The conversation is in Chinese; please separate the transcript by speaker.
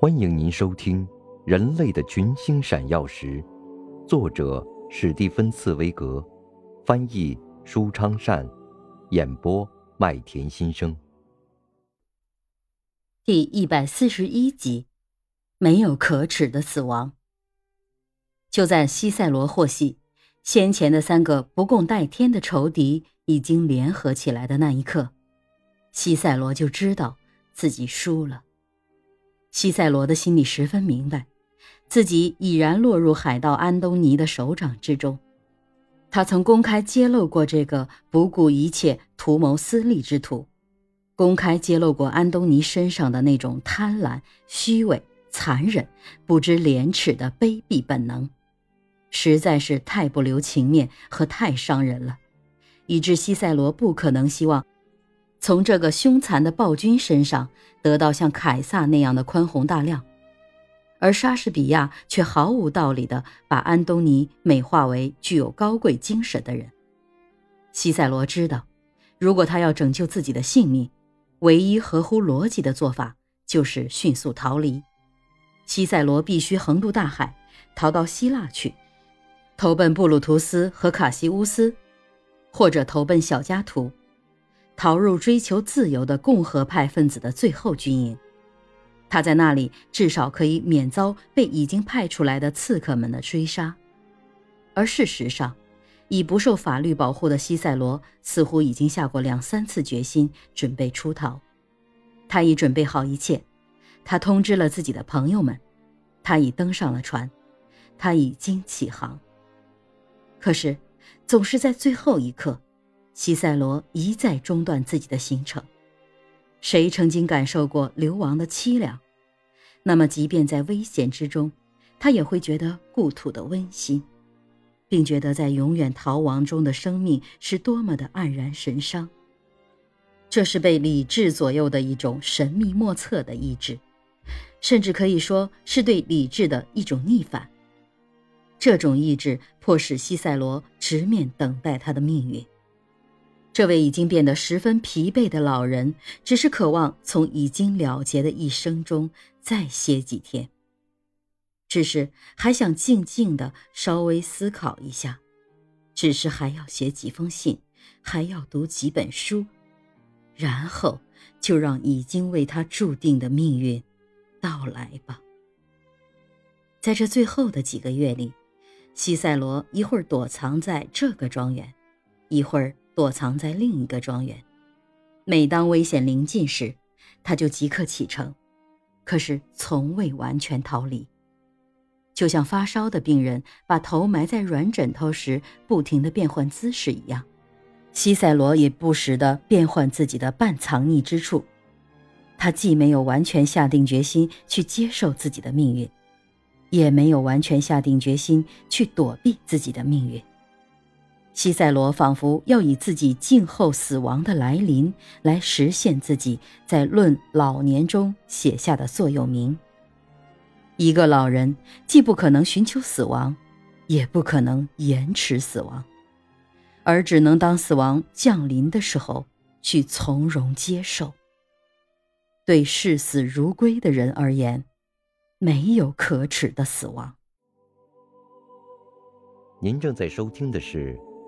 Speaker 1: 欢迎您收听《人类的群星闪耀时》，作者史蒂芬·茨威格，翻译舒昌善，演播麦田心声。
Speaker 2: 第一百四十一集，没有可耻的死亡。就在西塞罗获悉先前的三个不共戴天的仇敌已经联合起来的那一刻，西塞罗就知道自己输了。西塞罗的心里十分明白，自己已然落入海盗安东尼的手掌之中。他曾公开揭露过这个不顾一切图谋私利之徒，公开揭露过安东尼身上的那种贪婪、虚伪、残忍、不知廉耻的卑鄙本能，实在是太不留情面和太伤人了，以致西塞罗不可能希望。从这个凶残的暴君身上得到像凯撒那样的宽宏大量，而莎士比亚却毫无道理地把安东尼美化为具有高贵精神的人。西塞罗知道，如果他要拯救自己的性命，唯一合乎逻辑的做法就是迅速逃离。西塞罗必须横渡大海，逃到希腊去，投奔布鲁图斯和卡西乌斯，或者投奔小加图。逃入追求自由的共和派分子的最后军营，他在那里至少可以免遭被已经派出来的刺客们的追杀。而事实上，已不受法律保护的西塞罗似乎已经下过两三次决心，准备出逃。他已准备好一切，他通知了自己的朋友们，他已登上了船，他已经起航。可是，总是在最后一刻。西塞罗一再中断自己的行程。谁曾经感受过流亡的凄凉？那么，即便在危险之中，他也会觉得故土的温馨，并觉得在永远逃亡中的生命是多么的黯然神伤。这是被理智左右的一种神秘莫测的意志，甚至可以说是对理智的一种逆反。这种意志迫使西塞罗直面等待他的命运。这位已经变得十分疲惫的老人，只是渴望从已经了结的一生中再歇几天，只是还想静静的稍微思考一下，只是还要写几封信，还要读几本书，然后就让已经为他注定的命运到来吧。在这最后的几个月里，西塞罗一会儿躲藏在这个庄园，一会儿。躲藏在另一个庄园，每当危险临近时，他就即刻启程，可是从未完全逃离。就像发烧的病人把头埋在软枕头时，不停地变换姿势一样，西塞罗也不时地变换自己的半藏匿之处。他既没有完全下定决心去接受自己的命运，也没有完全下定决心去躲避自己的命运。西塞罗仿佛要以自己静候死亡的来临，来实现自己在《论老年》中写下的座右铭：一个老人既不可能寻求死亡，也不可能延迟死亡，而只能当死亡降临的时候去从容接受。对视死如归的人而言，没有可耻的死亡。
Speaker 1: 您正在收听的是。